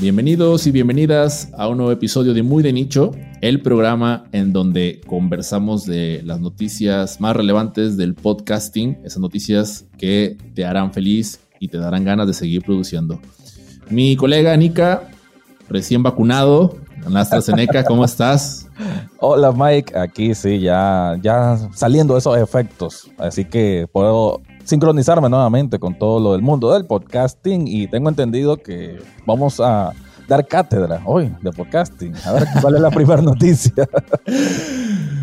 Bienvenidos y bienvenidas a un nuevo episodio de Muy de Nicho, el programa en donde conversamos de las noticias más relevantes del podcasting, esas noticias que te harán feliz y te darán ganas de seguir produciendo. Mi colega Nika, recién vacunado, en AstraZeneca, ¿cómo estás? Hola Mike, aquí sí, ya, ya saliendo esos efectos, así que puedo sincronizarme nuevamente con todo lo del mundo del podcasting y tengo entendido que vamos a dar cátedra hoy de podcasting. A ver cuál es la primera noticia.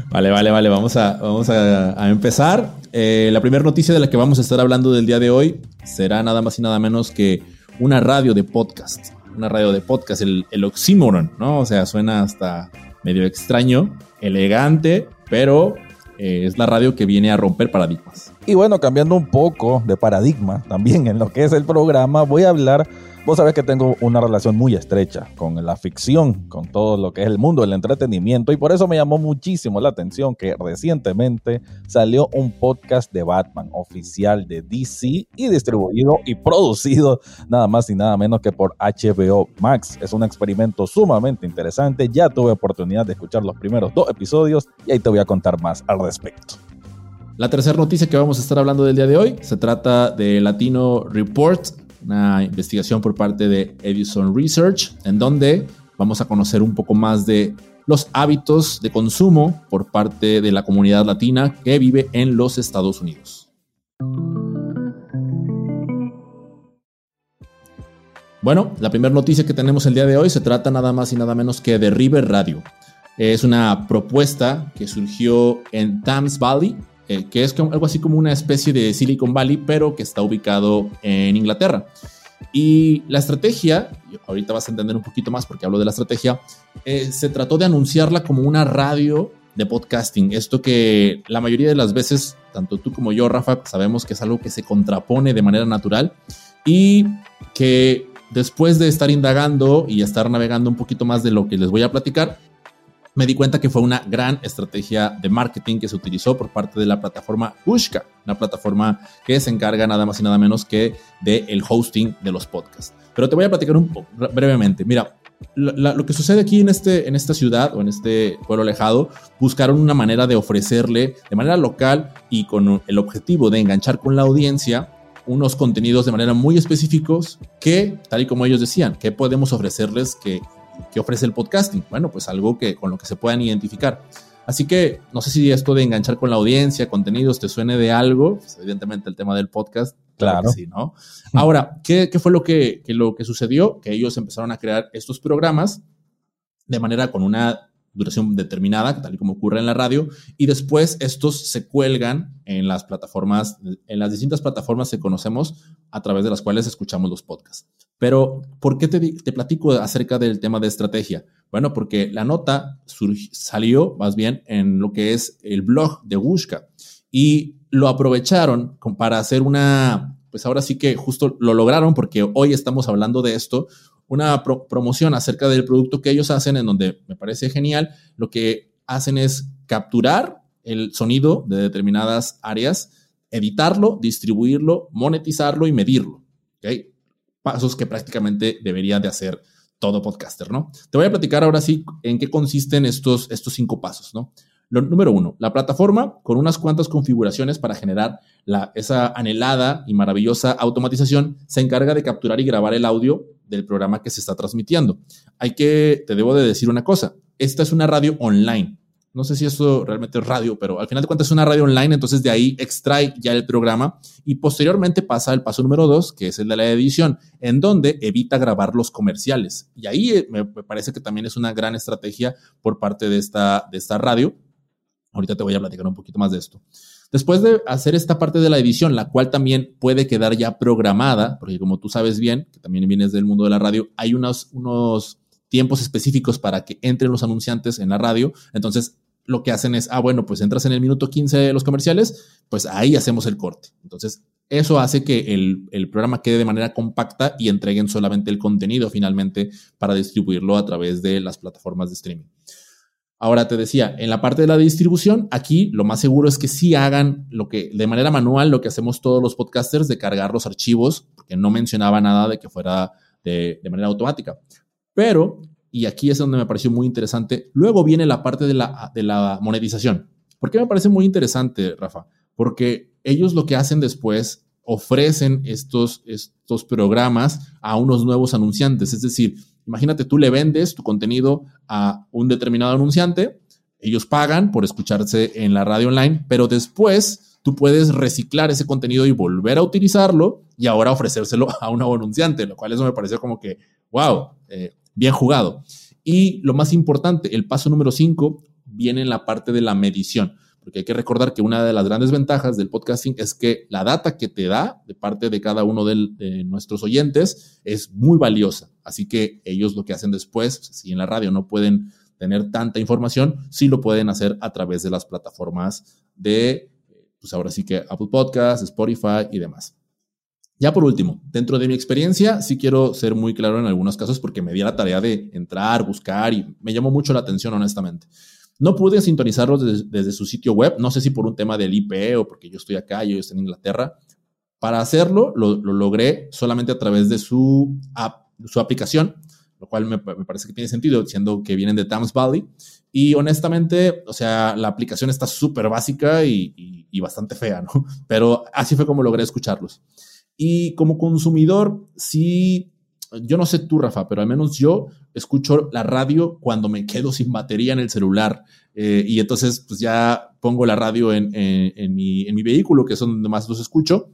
Vale, vale, vale, vamos a, vamos a, empezar. Eh, la primera noticia de la que vamos a estar hablando del día de hoy será nada más y nada menos que una radio de podcast. Una radio de podcast, el, el oxímoron, ¿no? O sea, suena hasta medio extraño, elegante, pero eh, es la radio que viene a romper paradigmas. Y bueno, cambiando un poco de paradigma también en lo que es el programa, voy a hablar Vos sabés que tengo una relación muy estrecha con la ficción, con todo lo que es el mundo del entretenimiento y por eso me llamó muchísimo la atención que recientemente salió un podcast de Batman oficial de DC y distribuido y producido nada más y nada menos que por HBO Max. Es un experimento sumamente interesante, ya tuve oportunidad de escuchar los primeros dos episodios y ahí te voy a contar más al respecto. La tercera noticia que vamos a estar hablando del día de hoy se trata de Latino Report, una investigación por parte de Edison Research, en donde vamos a conocer un poco más de los hábitos de consumo por parte de la comunidad latina que vive en los Estados Unidos. Bueno, la primera noticia que tenemos el día de hoy se trata nada más y nada menos que de River Radio. Es una propuesta que surgió en Thames Valley, eh, que es algo así como una especie de Silicon Valley, pero que está ubicado en Inglaterra. Y la estrategia, ahorita vas a entender un poquito más porque hablo de la estrategia, eh, se trató de anunciarla como una radio de podcasting. Esto que la mayoría de las veces, tanto tú como yo, Rafa, sabemos que es algo que se contrapone de manera natural y que después de estar indagando y estar navegando un poquito más de lo que les voy a platicar, me di cuenta que fue una gran estrategia de marketing que se utilizó por parte de la plataforma Ushka, una plataforma que se encarga nada más y nada menos que del el hosting de los podcasts. Pero te voy a platicar un poco brevemente. Mira, lo que sucede aquí en, este, en esta ciudad o en este pueblo alejado, buscaron una manera de ofrecerle de manera local y con el objetivo de enganchar con la audiencia unos contenidos de manera muy específicos que, tal y como ellos decían, que podemos ofrecerles que ¿Qué ofrece el podcasting? Bueno, pues algo que, con lo que se puedan identificar. Así que no sé si esto de enganchar con la audiencia, contenidos, te suene de algo. Pues, evidentemente el tema del podcast. Claro. sí, ¿no? Ahora, ¿qué, fue lo que, lo que sucedió? Que ellos empezaron a crear estos programas de manera con una duración determinada, tal y como ocurre en la radio, y después estos se cuelgan en las plataformas, en las distintas plataformas que conocemos a través de las cuales escuchamos los podcasts. Pero, ¿por qué te, platico acerca del tema de estrategia? Bueno, porque la nota salió más bien en lo que es el blog de Wushka y lo aprovecharon para hacer una, pues ahora sí que justo lo lograron porque hoy estamos hablando de esto, una promoción acerca del producto que ellos hacen, en donde me parece genial. Lo que hacen es capturar el sonido de determinadas áreas, editarlo, distribuirlo, monetizarlo y medirlo. Pasos que prácticamente debería de hacer todo podcaster, ¿no? Te voy a platicar ahora sí en qué consisten estos, estos cinco pasos, ¿no? Lo, número uno, la plataforma con unas cuantas configuraciones para generar la, esa anhelada y maravillosa automatización se encarga de capturar y grabar el audio del programa que se está transmitiendo. Hay que, te debo de decir una cosa, esta es una radio online. No sé si eso realmente es radio, pero al final de cuentas es una radio online, entonces de ahí extrae ya el programa y posteriormente pasa al paso número dos, que es el de la edición, en donde evita grabar los comerciales. Y ahí eh, me parece que también es una gran estrategia por parte de esta, de esta radio. Ahorita te voy a platicar un poquito más de esto. Después de hacer esta parte de la edición, la cual también puede quedar ya programada, porque como tú sabes bien, que también vienes del mundo de la radio, hay unos, unos tiempos específicos para que entren los anunciantes en la radio. Entonces, lo que hacen es, ah, bueno, pues entras en el minuto 15 de los comerciales, pues ahí hacemos el corte. Entonces, eso hace que el, el, programa quede de manera compacta y entreguen solamente el contenido finalmente para distribuirlo a través de las plataformas de streaming. Ahora te decía, en la parte de la distribución, aquí lo más seguro es que sí hagan lo que de manera manual, lo que hacemos todos los podcasters de cargar los archivos, porque no mencionaba nada de que fuera de, manera automática. Pero, y aquí es donde me pareció muy interesante, luego viene la parte de la, de la monetización. ¿Por qué me parece muy interesante, Rafa? Porque ellos lo que hacen después ofrecen estos, estos programas a unos nuevos anunciantes. Es decir, imagínate, tú le vendes tu contenido a un determinado anunciante, ellos pagan por escucharse en la radio online, pero después tú puedes reciclar ese contenido y volver a utilizarlo y ahora ofrecérselo a un nuevo anunciante, lo cual eso me pareció como que, wow, eh, bien jugado. Y lo más importante, el paso número 5 viene en la parte de la medición, porque hay que recordar que una de las grandes ventajas del podcasting es que la data que te da de parte de cada uno de, nuestros oyentes es muy valiosa. Así que ellos lo que hacen después, si en la radio no pueden tener tanta información, sí lo pueden hacer a través de las plataformas de, pues ahora sí que Apple Podcasts, Spotify y demás. Ya por último, dentro de mi experiencia, sí quiero ser muy claro en algunos casos porque me di la tarea de entrar, buscar y me llamó mucho la atención, honestamente. No pude sintonizarlos desde, su sitio web, no sé si por un tema del IP o porque yo estoy acá y ellos están en Inglaterra. Para hacerlo, lo, logré solamente a través de su, aplicación, lo cual me, parece que tiene sentido, siendo que vienen de Thames Valley. Y honestamente, o sea, la aplicación está súper básica y, y bastante fea, ¿no? Pero así fue como logré escucharlos. Y como consumidor, sí, yo no sé tú, Rafa, pero al menos yo escucho la radio cuando me quedo sin batería en el celular. Eh, y entonces, pues ya pongo la radio en, mi, en mi vehículo, que es donde más los escucho.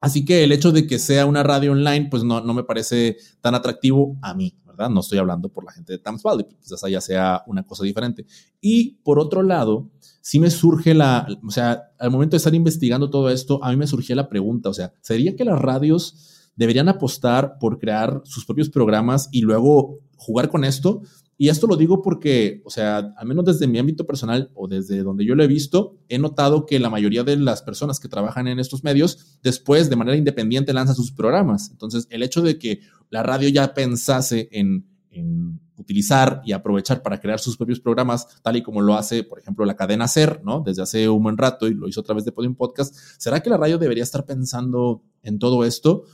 Así que el hecho de que sea una radio online, pues no, no me parece tan atractivo a mí, No estoy hablando por la gente de Thames Valley, quizás allá sea una cosa diferente. Y por otro lado, sí me surge la, o sea, al momento de estar investigando todo esto, a mí me surgía la pregunta, o sea, ¿sería que las radios deberían apostar por crear sus propios programas y luego jugar con esto? Y esto lo digo porque, o sea, al menos desde mi ámbito personal o desde donde yo lo he visto, he notado que la mayoría de las personas que trabajan en estos medios después de manera independiente lanzan sus programas. Entonces, el hecho de que la radio ya pensase en, utilizar y aprovechar para crear sus propios programas, tal y como lo hace, por ejemplo, la cadena SER, ¿no? Desde hace un buen rato y lo hizo a través de Podium Podcast. ¿Será que la radio debería estar pensando en todo esto?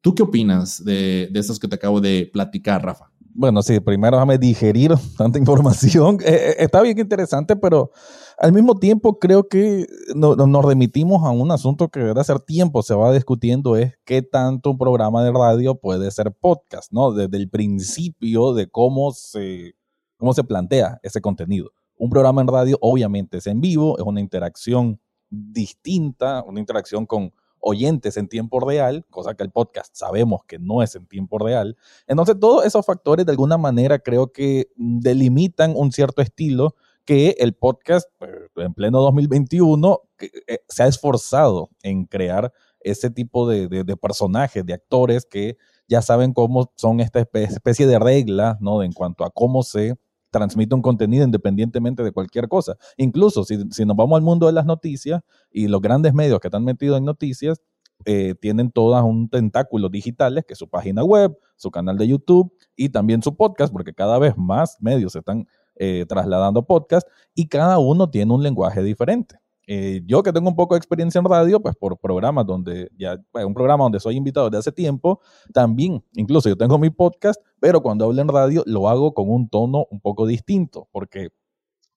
¿Tú qué opinas de, de estos que te acabo de platicar, Rafa? Bueno, sí, primero déjame digerir tanta información. Eh, eh, está bien interesante, pero al mismo tiempo creo que nos remitimos a un asunto que desde hace tiempo se va discutiendo, es qué tanto un programa de radio puede ser podcast, ¿no? Desde el principio de cómo se, cómo se plantea ese contenido. Un programa en radio obviamente es en vivo, es una interacción distinta, una interacción con oyentes en tiempo real, cosa que el podcast sabemos que no es en tiempo real. Entonces, todos esos factores de alguna manera creo que delimitan un cierto estilo que el podcast pues, en pleno 2021 eh, se ha esforzado en crear ese tipo de, personajes, de actores que ya saben cómo son esta especie de reglas, ¿no? En cuanto a cómo se transmite un contenido independientemente de cualquier cosa. Incluso si, nos vamos al mundo de las noticias y los grandes medios que están metidos en noticias, eh, tienen todas un tentáculo digitales, que es su página web, su canal de YouTube y también su podcast, porque cada vez más medios se están eh, trasladando podcast y cada uno tiene un lenguaje diferente. Eh, yo que tengo un poco de experiencia en radio, pues por programas donde ya, un programa donde soy invitado desde hace tiempo, también, incluso yo tengo mi podcast, pero cuando hablo en radio lo hago con un tono un poco distinto, porque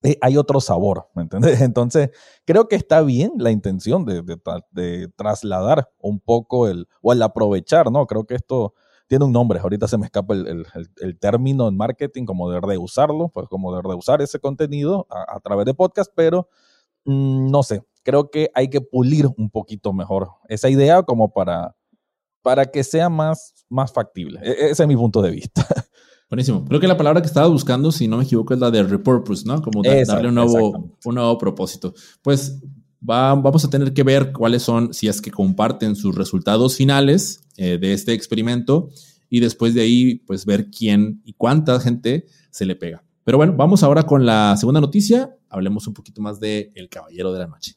eh, hay otro sabor, ¿me entiendes? Entonces, creo que está bien la intención de, trasladar un poco el, o el aprovechar, ¿no? Creo que esto tiene un nombre, ahorita se me escapa el, término en marketing, como de reusarlo, pues como de reusar ese contenido a, través de podcast, pero no sé, creo que hay que pulir un poquito mejor esa idea como para, para que sea más, más factible. E, ese es mi punto de vista. Buenísimo. Creo que la palabra que estaba buscando, si no me equivoco, es la de repurpose, ¿no? Como darle un nuevo, un nuevo propósito. Pues vamos a tener que ver cuáles son, si es que comparten sus resultados finales eh, de este experimento y después de ahí, pues ver quién y cuánta gente se le pega. Pero bueno, vamos ahora con la segunda noticia hablemos un poquito más de El Caballero de la Noche.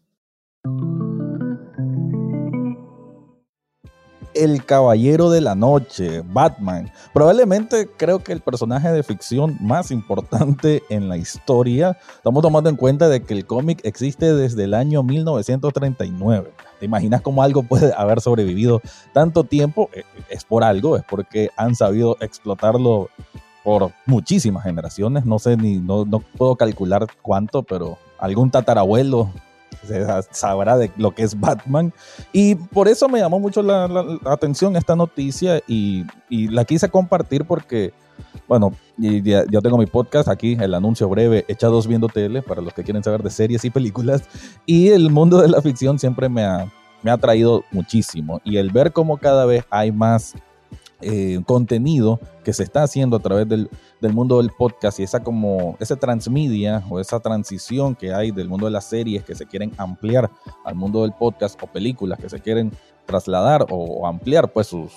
El Caballero de la Noche, Batman. Probablemente creo que el personaje de ficción más importante en la historia. Estamos tomando en cuenta de que el cómic existe desde el año 1939. ¿Te imaginas cómo algo puede haber sobrevivido tanto tiempo? Eh, es por algo, es porque han sabido explotarlo por muchísimas generaciones, no sé ni, no, no puedo calcular cuánto, pero algún tatarabuelo sabrá de lo que es Batman. Y por eso me llamó mucho la, atención esta noticia y, y, la quise compartir porque, bueno, yo tengo mi podcast aquí, el anuncio breve, Echados Viendo Tele, para los que quieren saber de series y películas. Y el mundo de la ficción siempre me ha, me ha traído muchísimo. Y el ver cómo cada vez hay más eh, contenido que se está haciendo a través del, mundo del podcast y esa como esa transmedia o esa transición que hay del mundo de las series que se quieren ampliar al mundo del podcast o películas que se quieren trasladar o ampliar pues su,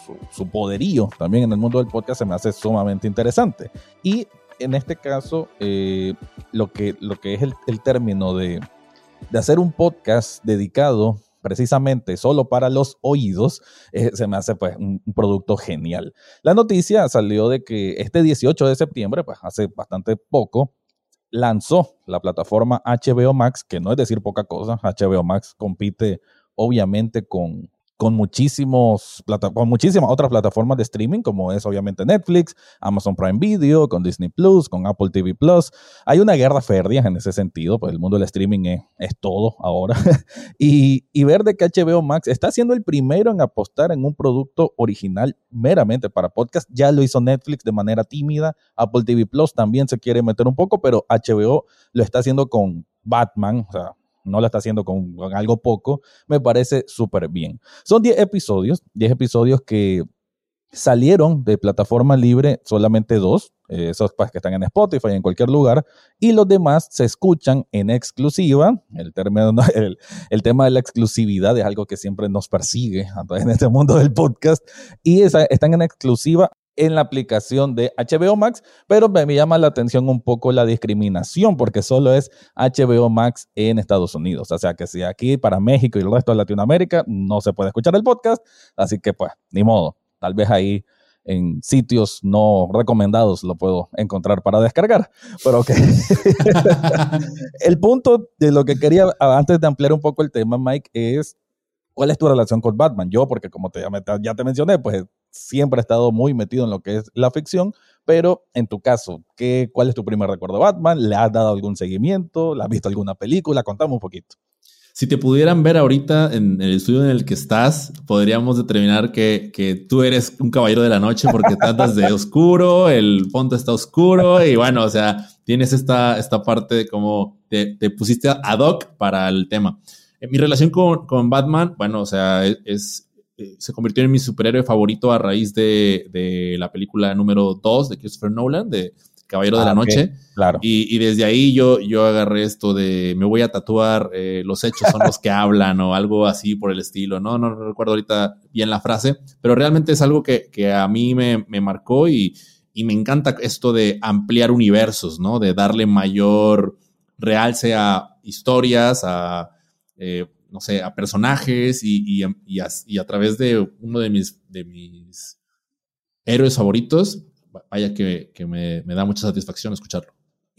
poderío también en el mundo del podcast se me hace sumamente interesante. Y en este caso eh, lo, que, lo que es el, el término de, de hacer un podcast dedicado precisamente solo para los oídos, eh, se me hace pues un, producto genial. La noticia salió de que este 18 de septiembre, pues hace bastante poco, lanzó la plataforma HBO Max, que no es decir poca cosa, HBO Max compite obviamente con con, muchísimos, con muchísimas otras plataformas de streaming, como es obviamente Netflix, Amazon Prime Video, con Disney Plus, con Apple TV Plus. Hay una guerra férrea en ese sentido, pues el mundo del streaming es, todo ahora. y, y, ver de que HBO Max está siendo el primero en apostar en un producto original meramente para podcast. Ya lo hizo Netflix de manera tímida, Apple TV Plus también se quiere meter un poco, pero HBO lo está haciendo con Batman, o sea, no lo está haciendo con, algo poco, me parece súper bien. Son 10 episodios, 10 episodios que salieron de plataforma libre solamente dos, eh, esos pues, que están en Spotify, en cualquier lugar, y los demás se escuchan en exclusiva. El, tema de la exclusividad es algo que siempre nos persigue en este mundo del podcast, y están en exclusiva en la aplicación de HBO Max, pero me llama la atención un poco la discriminación porque solo es HBO Max en Estados Unidos. O sea que si aquí para México y el resto de Latinoamérica no se puede escuchar el podcast, así que pues ni modo, tal vez ahí en sitios no recomendados lo puedo encontrar para descargar. Pero ok. el punto de lo que quería, antes de ampliar un poco el tema, Mike, es ¿cuál es tu relación con Batman? Yo, porque como te, ya te mencioné, pues siempre he estado muy metido en lo que es la ficción, pero en tu caso, ¿qué, ¿cuál es tu primer recuerdo de Batman? ¿Le has dado algún seguimiento? ¿Le has visto alguna película? Contame un poquito. Si te pudieran ver ahorita en el estudio en el que estás, podríamos determinar que, que tú eres un caballero de la noche porque tratas de oscuro, el fondo está oscuro y bueno, o sea, tienes esta, esta parte de cómo te, te pusiste ad hoc para el tema. En mi relación con, con Batman, bueno, o sea, es, eh, se convirtió en mi superhéroe favorito a raíz de, la película número 2 de Christopher Nolan, de Caballero de la ah, Noche. Claro. Y, desde ahí yo, yo agarré esto de me voy a tatuar, eh, los hechos son los que hablan o algo así por el estilo. No, no recuerdo ahorita bien la frase, pero realmente es algo que, a mí me, marcó y, me encanta esto de ampliar universos, ¿no? De darle mayor realce a historias, a eh, no sé, a personajes y, a, través de uno de mis, de mis héroes favoritos, vaya que, me, me, da mucha satisfacción escucharlo.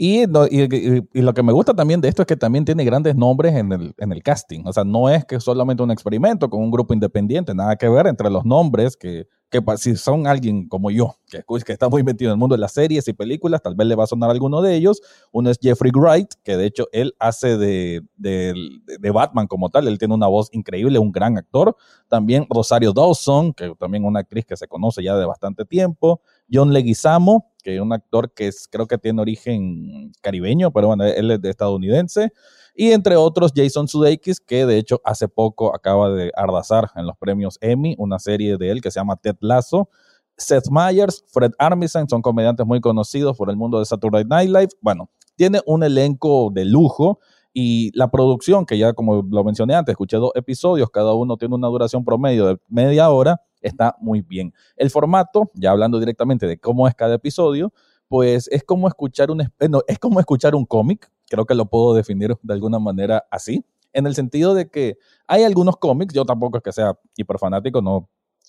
Y, lo que me gusta también de esto es que también tiene grandes nombres en el, en el casting. O sea, no es que solamente un experimento con un grupo independiente, nada que ver entre los nombres que que si son alguien como yo, que, que está muy metido en el mundo de las series y películas, tal vez le va a sonar alguno de ellos. Uno es Jeffrey Wright, que de hecho él hace de, de, Batman como tal, él tiene una voz increíble, un gran actor. También Rosario Dawson, que también una actriz que se conoce ya de bastante tiempo. John Leguizamo, que es un actor que es, creo que tiene origen caribeño, pero bueno, él es de estadounidense. Y entre otros, Jason Sudeikis, que de hecho hace poco acaba de ardazar en los premios Emmy, una serie de él que se llama Ted Lasso. Seth Meyers, Fred Armisen, son comediantes muy conocidos por el mundo de Saturday Night Live. Bueno, tiene un elenco de lujo y la producción, que ya como lo mencioné antes, escuché dos episodios, cada uno tiene una duración promedio de media hora, está muy bien. El formato, ya hablando directamente de cómo es cada episodio, pues es como escuchar un, es como escuchar un cómic, creo que lo puedo definir de alguna manera así, en el sentido de que hay algunos cómics, yo tampoco es que sea hiperfanático, no,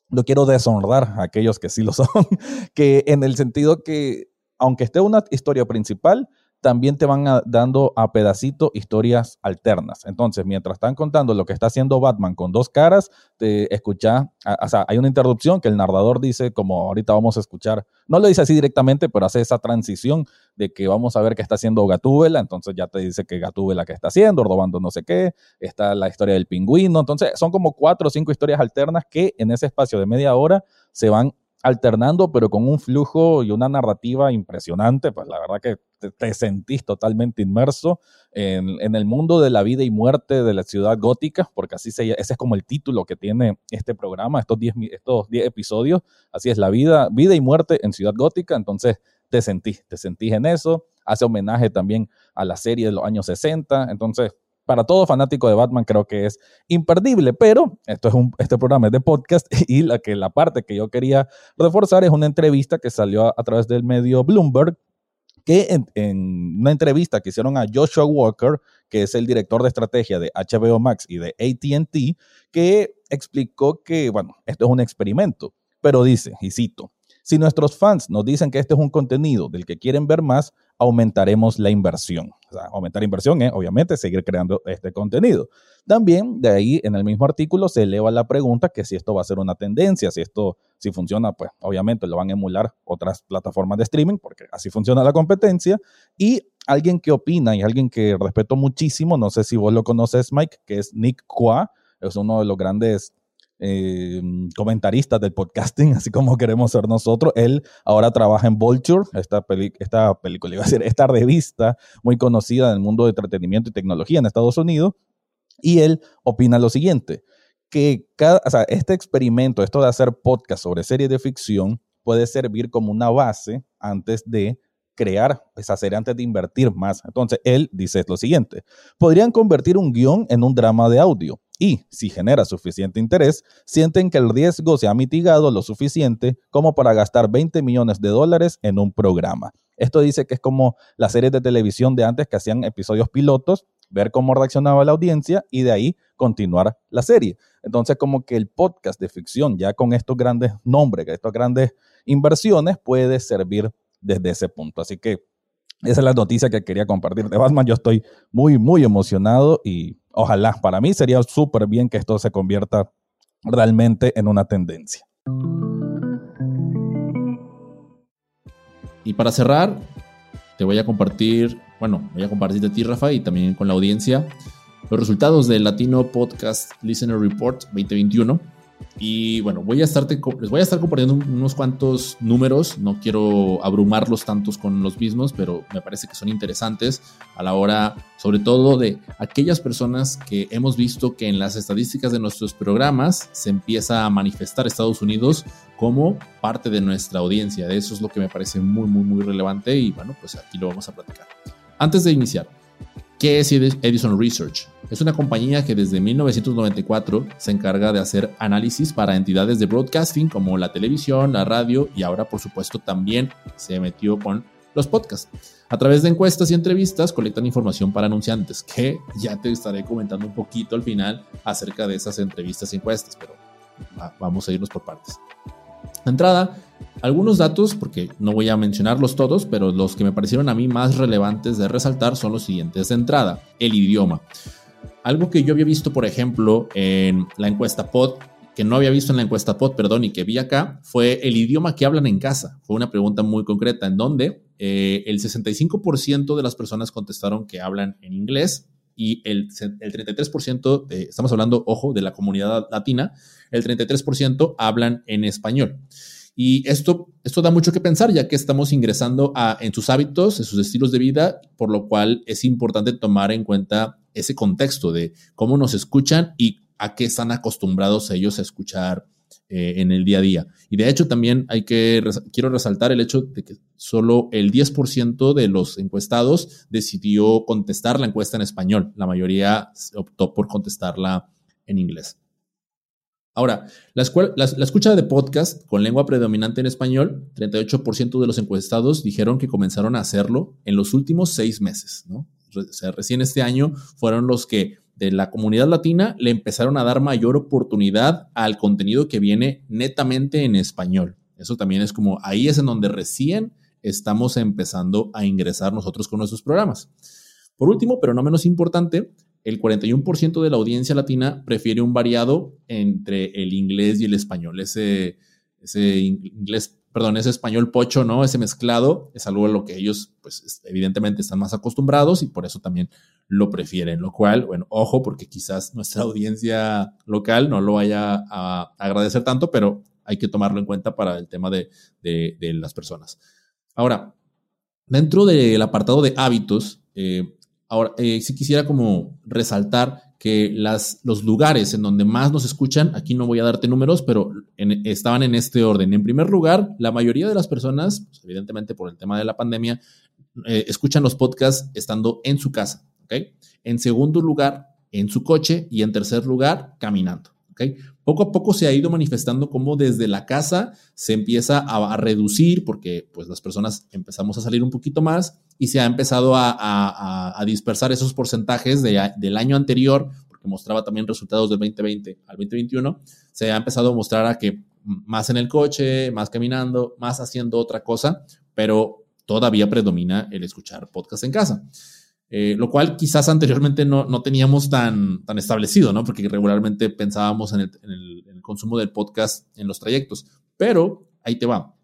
no quiero deshonrar a aquellos que sí lo son, que en el sentido que aunque esté una historia principal, también te van dando a pedacito historias alternas. Entonces, mientras están contando lo que está haciendo Batman con dos caras, te escucha, o sea, hay una interrupción que el narrador dice, como ahorita vamos a escuchar, no lo dice así directamente, pero hace esa transición de que vamos a ver qué está haciendo Gatúbela, entonces ya te dice que Gatúbela que está haciendo, robando no sé qué, está la historia del pingüino, entonces son como cuatro o cinco historias alternas que en ese espacio de media hora se van alternando, pero con un flujo y una narrativa impresionante, pues la verdad que te, sentís totalmente inmerso en, el mundo de la vida y muerte de la ciudad gótica, porque así se, ese es como el título que tiene este programa, estos 10 estos diez episodios, así es la vida, vida y muerte en ciudad gótica, entonces te sentís, te sentís en eso, hace homenaje también a la serie de los años 60, entonces para todo fanático de Batman creo que es imperdible, pero esto es un, este programa es de podcast y la, que, la parte que yo quería reforzar es una entrevista que salió a, través del medio Bloomberg que en, una entrevista que hicieron a Joshua Walker, que es el director de estrategia de HBO Max y de ATT, que explicó que, bueno, esto es un experimento, pero dice, y cito, si nuestros fans nos dicen que este es un contenido del que quieren ver más, aumentaremos la inversión. O sea, aumentar inversión es, obviamente, seguir creando este contenido. También, de ahí, en el mismo artículo, se eleva la pregunta que si esto va a ser una tendencia, si esto, si funciona, pues obviamente lo van a emular otras plataformas de streaming, porque así funciona la competencia. Y alguien que opina y alguien que respeto muchísimo, no sé si vos lo conoces, Mike, que es Nick Qua, es uno de los grandes eh, comentarista del podcasting, así como queremos ser nosotros. Él ahora trabaja en Vulture, esta, esta película, iba a decir, esta revista muy conocida en el mundo de entretenimiento y tecnología en Estados Unidos. Y él opina lo siguiente, que cada, este experimento, esto de hacer podcast sobre series de ficción, puede servir como una base antes de crear esa serie antes de invertir más. Entonces, él dice lo siguiente, podrían convertir un guion en un drama de audio y, si genera suficiente interés, sienten que el riesgo se ha mitigado lo suficiente como para gastar 20 millones de dólares en un programa. Esto dice que es como las series de televisión de antes que hacían episodios pilotos, ver cómo reaccionaba la audiencia y de ahí continuar la serie. Entonces, como que el podcast de ficción, ya con estos grandes nombres, estas grandes inversiones, puede servir desde ese punto. Así que esa es la noticia que quería compartir de Batman. Yo estoy muy, muy emocionado y ojalá, para mí sería súper bien que esto se convierta realmente en una tendencia. Y para cerrar, te voy a compartir, bueno, voy a compartir de ti, Rafa, y también con la audiencia, los resultados del Latino Podcast Listener Report 2021 y bueno, voy a estarte, les voy a estar compartiendo unos cuantos números. No quiero abrumarlos tantos con los mismos, pero me parece que son interesantes a la hora, sobre todo, de aquellas personas que hemos visto que en las estadísticas de nuestros programas se empieza a manifestar Estados Unidos como parte de nuestra audiencia. Eso es lo que me parece muy, muy, muy relevante y bueno, pues aquí lo vamos a platicar. Antes de iniciar, ¿qué es Edison Research? Es una compañía que desde 1994 se encarga de hacer análisis para entidades de broadcasting como la televisión, la radio y ahora por supuesto también se metió con los podcasts. A través de encuestas y entrevistas colectan información para anunciantes, que ya te estaré comentando un poquito al final acerca de esas entrevistas y encuestas, pero vamos a irnos por partes. De entrada, algunos datos, porque no voy a mencionarlos todos, pero los que me parecieron a mí más relevantes de resaltar son los siguientes. De entrada, el idioma. Algo que yo había visto, por ejemplo, en la encuesta POD, que no había visto en la encuesta POD, perdón, y que vi acá, fue el idioma que hablan en casa. Fue una pregunta muy concreta, en donde eh, el 65% de las personas contestaron que hablan en inglés y el, el 33%, estamos hablando, ojo, de la comunidad latina, el 33% hablan en español. Y esto, esto da mucho que pensar, ya que estamos ingresando a, en sus hábitos, en sus estilos de vida, por lo cual es importante tomar en cuenta ese contexto de cómo nos escuchan y a qué están acostumbrados ellos a escuchar eh, en el día a día. Y de hecho también hay que, quiero resaltar el hecho de que solo el 10% de los encuestados decidió contestar la encuesta en español. La mayoría optó por contestarla en inglés. Ahora, la, escucha de podcast con lengua predominante en español, 38% de los encuestados dijeron que comenzaron a hacerlo en los últimos seis meses, ¿no? recién este año fueron los que de la comunidad latina le empezaron a dar mayor oportunidad al contenido que viene netamente en español. Eso también es como, ahí es en donde recién estamos empezando a ingresar nosotros con nuestros programas. Por último, pero no menos importante, el 41% de la audiencia latina prefiere un variado entre el inglés y el español. Ese, ese inglés, perdón, ese español pocho, ¿no? Ese mezclado es algo a lo que ellos, pues, evidentemente están más acostumbrados y por eso también lo prefieren. Lo cual, bueno, ojo, porque quizás nuestra audiencia local no lo vaya a agradecer tanto, pero hay que tomarlo en cuenta para el tema de, de, las personas. Ahora, dentro del apartado de hábitos, eh, Ahora, eh, si quisiera como resaltar que las, los lugares en donde más nos escuchan, aquí no voy a darte números, pero estaban en este orden. En primer lugar, la mayoría de las personas, pues, evidentemente por el tema de la pandemia, eh, escuchan los podcasts estando en su casa. En segundo lugar, en su coche y en tercer lugar, caminando. Poco a poco se ha ido manifestando cómo desde la casa se empieza a, reducir porque pues las personas empezamos a salir un poquito más y se ha empezado a, dispersar esos porcentajes del año anterior, porque mostraba también resultados del 2020 al 2021, se ha empezado a mostrar a que más en el coche, más caminando, más haciendo otra cosa, pero todavía predomina el escuchar podcast en casa. Eh, lo cual quizás anteriormente no, no, teníamos tan, tan establecido, ¿no? Porque regularmente pensábamos en el, en el, consumo del podcast en los trayectos. Pero ahí te va.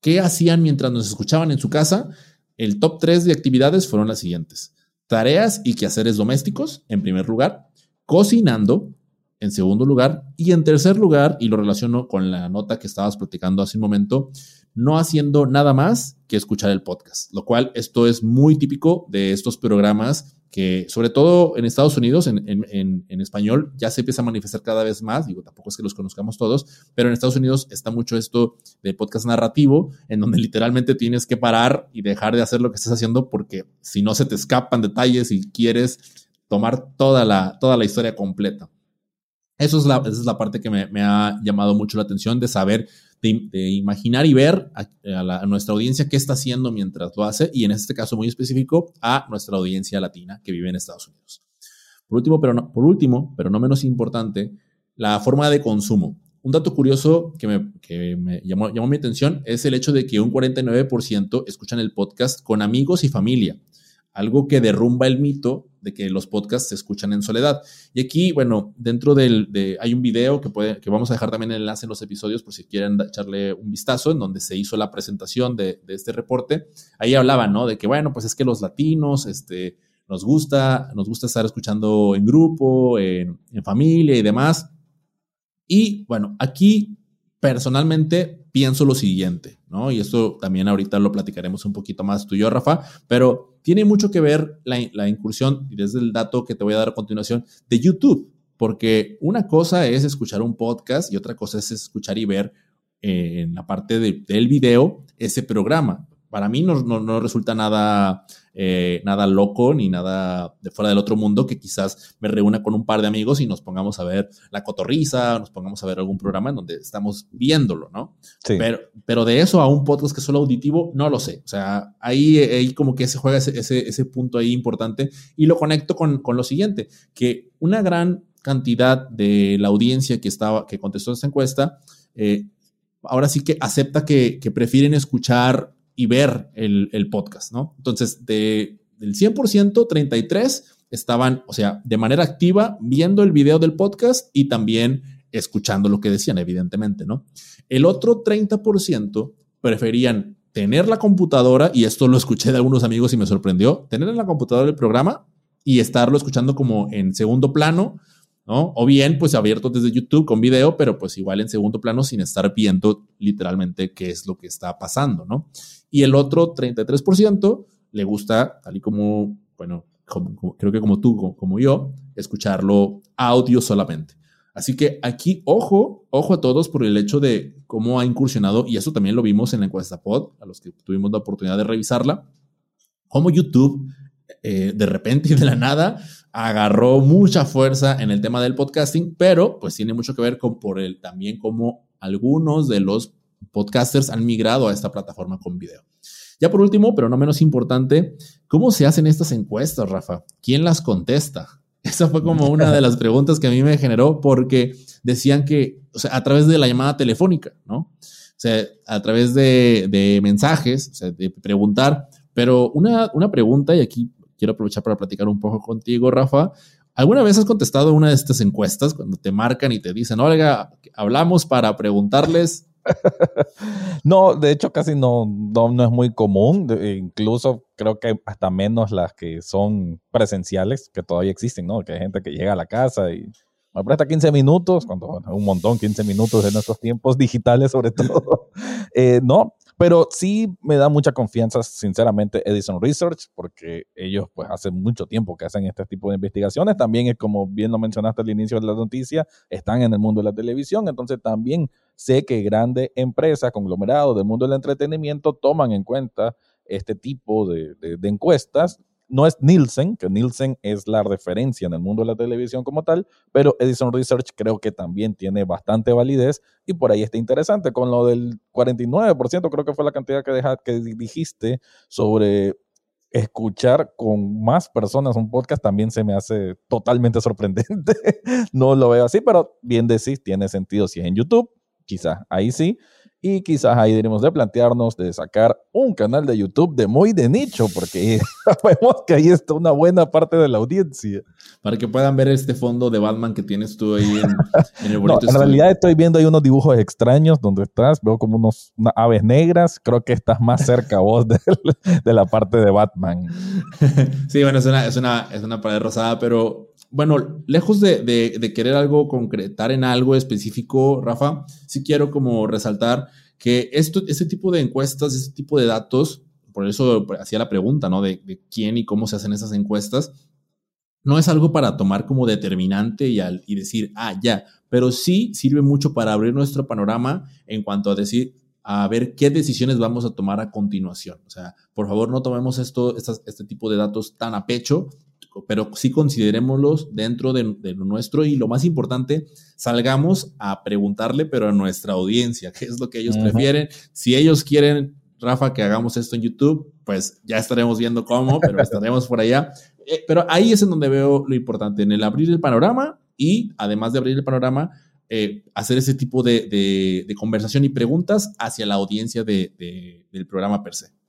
¿Qué hacían mientras nos escuchaban en su casa? El top 3 de actividades fueron las siguientes. Tareas y quehaceres domésticos, en primer lugar. Cocinando, en segundo lugar. Y en tercer lugar, y lo relaciono con la nota que estabas platicando hace un momento, no haciendo nada más que escuchar el podcast, lo cual esto es muy típico de estos programas que sobre todo en Estados Unidos, en, en, español, ya se empieza a manifestar cada vez más, digo, tampoco es que los conozcamos todos, pero en Estados Unidos está mucho esto de podcast narrativo, en donde literalmente tienes que parar y dejar de hacer lo que estás haciendo porque si no se te escapan detalles y quieres tomar toda la, toda la historia completa. Eso es la, esa es la parte que me, me ha llamado mucho la atención de saber de, imaginar y ver a, nuestra audiencia qué está haciendo mientras lo hace y en este caso muy específico a nuestra audiencia latina que vive en Estados Unidos. Por último, pero no, por último, pero no menos importante, la forma de consumo. Un dato curioso que me, llamó, llamó mi atención es el hecho de que un 49% escuchan el podcast con amigos y familia algo que derrumba el mito de que los podcasts se escuchan en soledad. Y aquí, bueno, dentro del, de, hay un video que, puede, que vamos a dejar también enlace en los episodios por si quieren echarle un vistazo, en donde se hizo la presentación de, de este reporte. Ahí hablaban, ¿no? De que, bueno, pues es que los latinos, este, nos gusta, nos gusta estar escuchando en grupo, en, en familia y demás. Y bueno, aquí personalmente pienso lo siguiente, ¿no? Y esto también ahorita lo platicaremos un poquito más tú y yo, Rafa, pero tiene mucho que ver la, incursión, y desde el dato que te voy a dar a continuación, de YouTube, porque una cosa es escuchar un podcast y otra cosa es escuchar y ver eh, en la parte del video ese programa para mí no, no, resulta nada, eh, nada loco ni nada de fuera del otro mundo que quizás me reúna con un par de amigos y nos pongamos a ver la cotorriza, nos pongamos a ver algún programa en donde estamos viéndolo, ¿no? Sí. Pero, pero de eso a un podcast que es solo auditivo, no lo sé. O sea, ahí, ahí como que se juega ese, ese, ese punto ahí importante y lo conecto con, con lo siguiente, que una gran cantidad de la audiencia que, estaba, que contestó esta encuesta, eh, ahora sí que acepta que, que prefieren escuchar y ver el, podcast, ¿no? Entonces, de, del 100%, 33 estaban, o sea, de manera activa viendo el video del podcast y también escuchando lo que decían, evidentemente, ¿no? El otro 30% preferían tener la computadora, y esto lo escuché de algunos amigos y me sorprendió, tener en la computadora el programa y estarlo escuchando como en segundo plano o bien, pues abierto desde YouTube con video, pero pues igual en segundo plano sin estar viendo literalmente qué es lo que está pasando, ¿no? Y el otro 33% le gusta, tal y como, bueno, creo que como tú, como, yo, escucharlo audio solamente. Así que aquí, ojo, ojo a todos por el hecho de cómo ha incursionado, y eso también lo vimos en la encuesta pod, a los que tuvimos la oportunidad de revisarla, cómo YouTube eh, de repente y de la nada agarró mucha fuerza en el tema del podcasting, pero pues tiene mucho que ver con por el también como algunos de los podcasters han migrado a esta plataforma con video. Ya por último, pero no menos importante, ¿cómo se hacen estas encuestas, Rafa? ¿Quién las contesta? Esa fue como una de las preguntas que a mí me generó porque decían que, o sea, a través de la llamada telefónica, ¿no? sea, a través de, mensajes, o sea, de preguntar. Pero una, una pregunta, y aquí quiero aprovechar para platicar un poco contigo, Rafa. ¿Alguna vez has contestado una de estas encuestas cuando te marcan y te dicen, oiga, hablamos para preguntarles no, de hecho casi no, no, es muy común. incluso creo que hasta menos las que son presenciales, que todavía existen, ¿no? Que hay gente que llega a la casa y me presta 15 minutos, cuando un montón, 15 minutos en estos tiempos digitales sobre todo. Eh, no, pero sí me da mucha confianza, sinceramente, Edison Research, porque ellos pues hace mucho tiempo que hacen este tipo de investigaciones. También es como bien lo mencionaste al inicio de la noticia, están en el mundo de la televisión, entonces también sé que grandes empresas, conglomerados del mundo del entretenimiento toman en cuenta este tipo de, de encuestas no es Nielsen, que Nielsen es la referencia en el mundo de la televisión como tal, pero Edison Research creo que también tiene bastante validez y por ahí está interesante. Con lo del 49%, creo que fue la cantidad que, que dijiste sobre escuchar con más personas un podcast también se me hace totalmente sorprendente. no lo veo así, pero bien decís, tiene sentido si es en YouTube, quizás ahí sí. Y quizás ahí deberíamos de plantearnos de sacar un canal de YouTube de muy de nicho, porque sabemos que ahí está una buena parte de la audiencia. Para que puedan ver este fondo de Batman que tienes tú ahí en, el bonito En realidad estoy viendo ahí unos dibujos extraños donde estás, veo como unos aves negras, creo que estás más cerca vos de, de la parte de Batman. sí, bueno, es una, es una, es una pared rosada, pero bueno, lejos de, querer algo concretar en algo específico, Rafa, sí quiero como resaltar que este tipo de encuestas, este tipo de datos, por eso hacía la pregunta, ¿no? De, quién y cómo se hacen esas encuestas, no es algo para tomar como determinante y, y decir, ah, ya, pero sí sirve mucho para abrir nuestro panorama en cuanto a decir, a ver qué decisiones vamos a tomar a continuación. O sea, por favor, no tomemos esto, este tipo de datos tan a pecho pero sí considerémoslos dentro de, lo nuestro y lo más importante, salgamos a preguntarle, pero a nuestra audiencia, qué es lo que ellos prefieren. Si ellos quieren, Rafa, que hagamos esto en YouTube, pues ya estaremos viendo cómo, pero estaremos por allá. Eh, pero ahí es en donde veo lo importante, en el abrir el panorama y además de abrir el panorama, eh, hacer ese tipo de, conversación y preguntas hacia la audiencia del programa per se.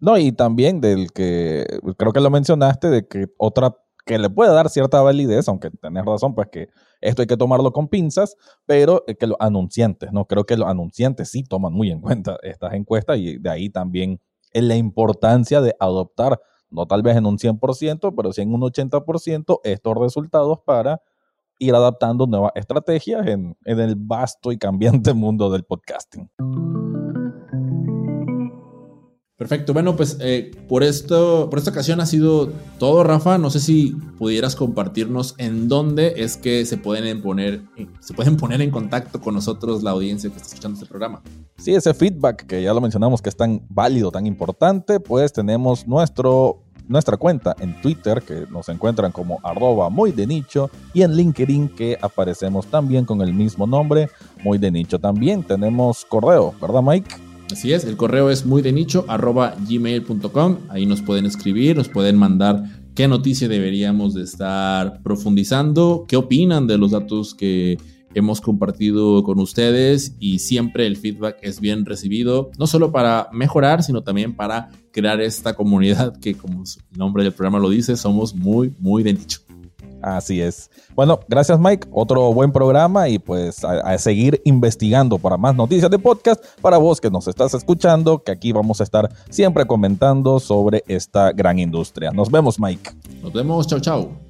No, y también del que creo que lo mencionaste, de que otra que le puede dar cierta validez, aunque tenés razón, pues que esto hay que tomarlo con pinzas, pero que los anunciantes, ¿no? Creo que los anunciantes sí toman muy en cuenta estas encuestas y de ahí también la importancia de adoptar, no tal vez en un 100%, pero sí en un 80% estos resultados para ir adaptando nuevas estrategias en, en el vasto y cambiante mundo del podcasting. Perfecto. Bueno, pues eh, por esto, por esta ocasión ha sido todo, Rafa. No sé si pudieras compartirnos en dónde es que se pueden poner, se pueden poner en contacto con nosotros la audiencia que está escuchando este programa. Sí, ese feedback que ya lo mencionamos que es tan válido, tan importante, pues tenemos nuestro nuestra cuenta en Twitter, que nos encuentran como arroba muy de nicho, y en LinkedIn, que aparecemos también con el mismo nombre, muy de nicho. También tenemos correo, ¿verdad, Mike? Así es, el correo es muy de nicho arroba gmail.com. Ahí nos pueden escribir, nos pueden mandar qué noticia deberíamos de estar profundizando, qué opinan de los datos que hemos compartido con ustedes y siempre el feedback es bien recibido, no solo para mejorar, sino también para crear esta comunidad que como el nombre del programa lo dice, somos muy, muy de nicho. Así es. Bueno, gracias Mike. Otro buen programa y pues a, seguir investigando para más noticias de podcast para vos que nos estás escuchando, que aquí vamos a estar siempre comentando sobre esta gran industria. Nos vemos Mike. Nos vemos. Chao, chao.